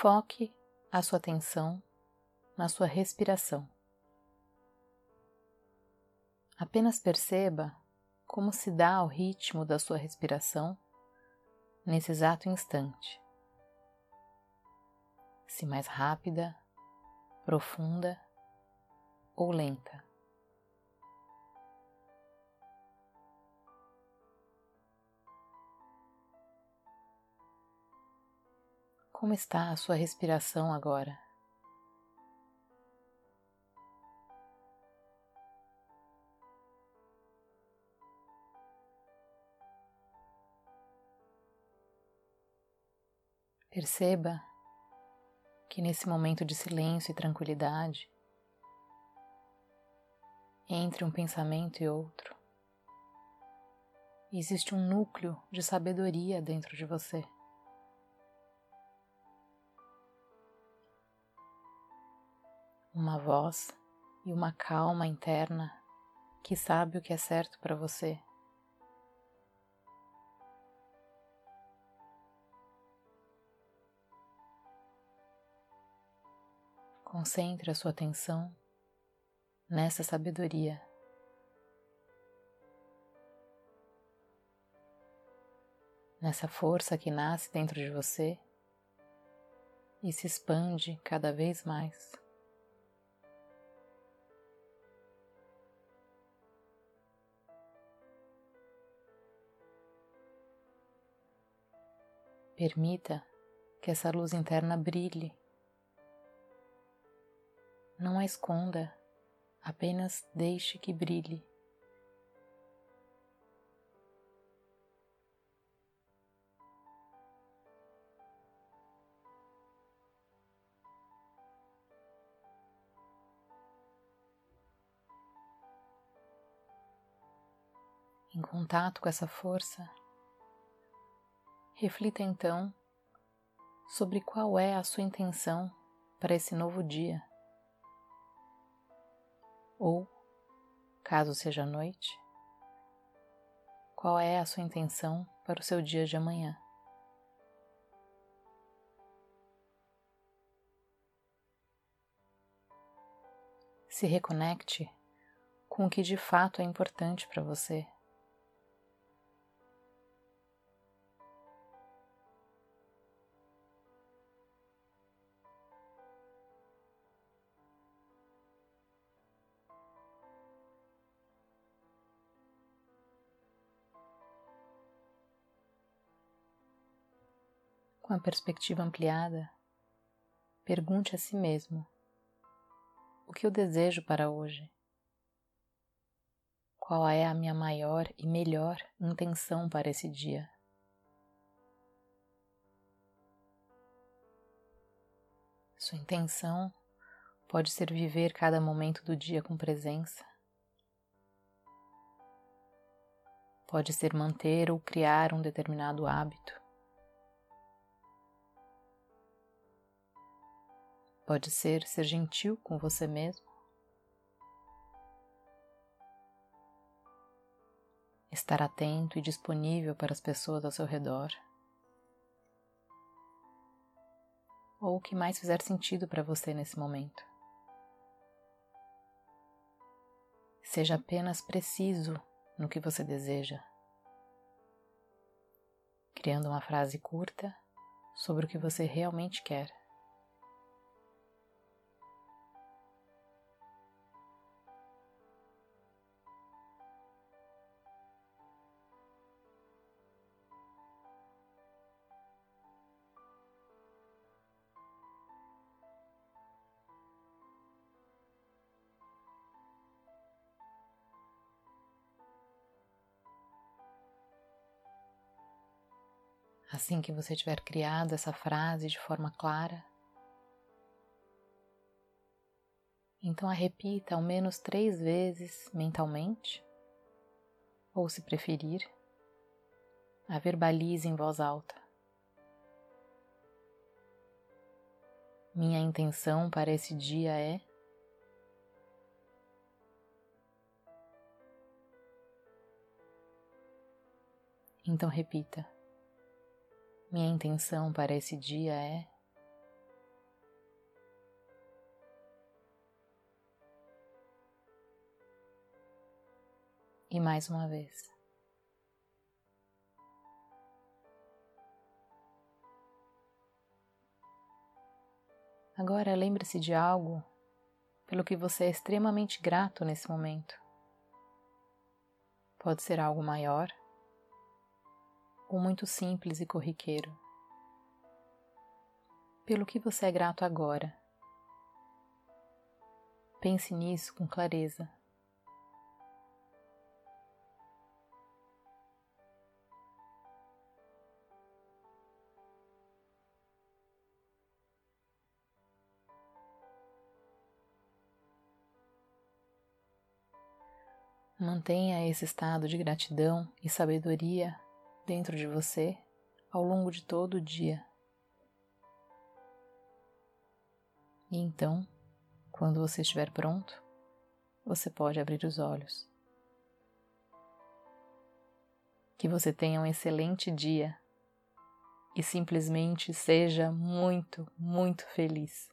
Foque a sua atenção na sua respiração. Apenas perceba como se dá o ritmo da sua respiração nesse exato instante. Se mais rápida, profunda ou lenta. Como está a sua respiração agora? Perceba que nesse momento de silêncio e tranquilidade, entre um pensamento e outro, existe um núcleo de sabedoria dentro de você. Uma voz e uma calma interna que sabe o que é certo para você. Concentre a sua atenção nessa sabedoria. Nessa força que nasce dentro de você e se expande cada vez mais. Permita que essa luz interna brilhe. Não a esconda, apenas deixe que brilhe. Em contato com essa força, Reflita então sobre qual é a sua intenção para esse novo dia. Ou, caso seja noite, qual é a sua intenção para o seu dia de amanhã. Se reconecte com o que de fato é importante para você. Com a perspectiva ampliada, pergunte a si mesmo: o que eu desejo para hoje? Qual é a minha maior e melhor intenção para esse dia? Sua intenção pode ser viver cada momento do dia com presença. Pode ser manter ou criar um determinado hábito. Pode ser ser gentil com você mesmo. Estar atento e disponível para as pessoas ao seu redor. Ou o que mais fizer sentido para você nesse momento. Seja apenas preciso no que você deseja, criando uma frase curta sobre o que você realmente quer. Assim que você tiver criado essa frase de forma clara, então a repita ao menos três vezes mentalmente, ou se preferir, a verbalize em voz alta. Minha intenção para esse dia é. Então repita. Minha intenção para esse dia é e mais uma vez. Agora lembre-se de algo pelo que você é extremamente grato nesse momento. Pode ser algo maior ou muito simples e corriqueiro. Pelo que você é grato agora. Pense nisso com clareza. Mantenha esse estado de gratidão e sabedoria dentro de você ao longo de todo o dia. E então, quando você estiver pronto, você pode abrir os olhos. Que você tenha um excelente dia e simplesmente seja muito, muito feliz.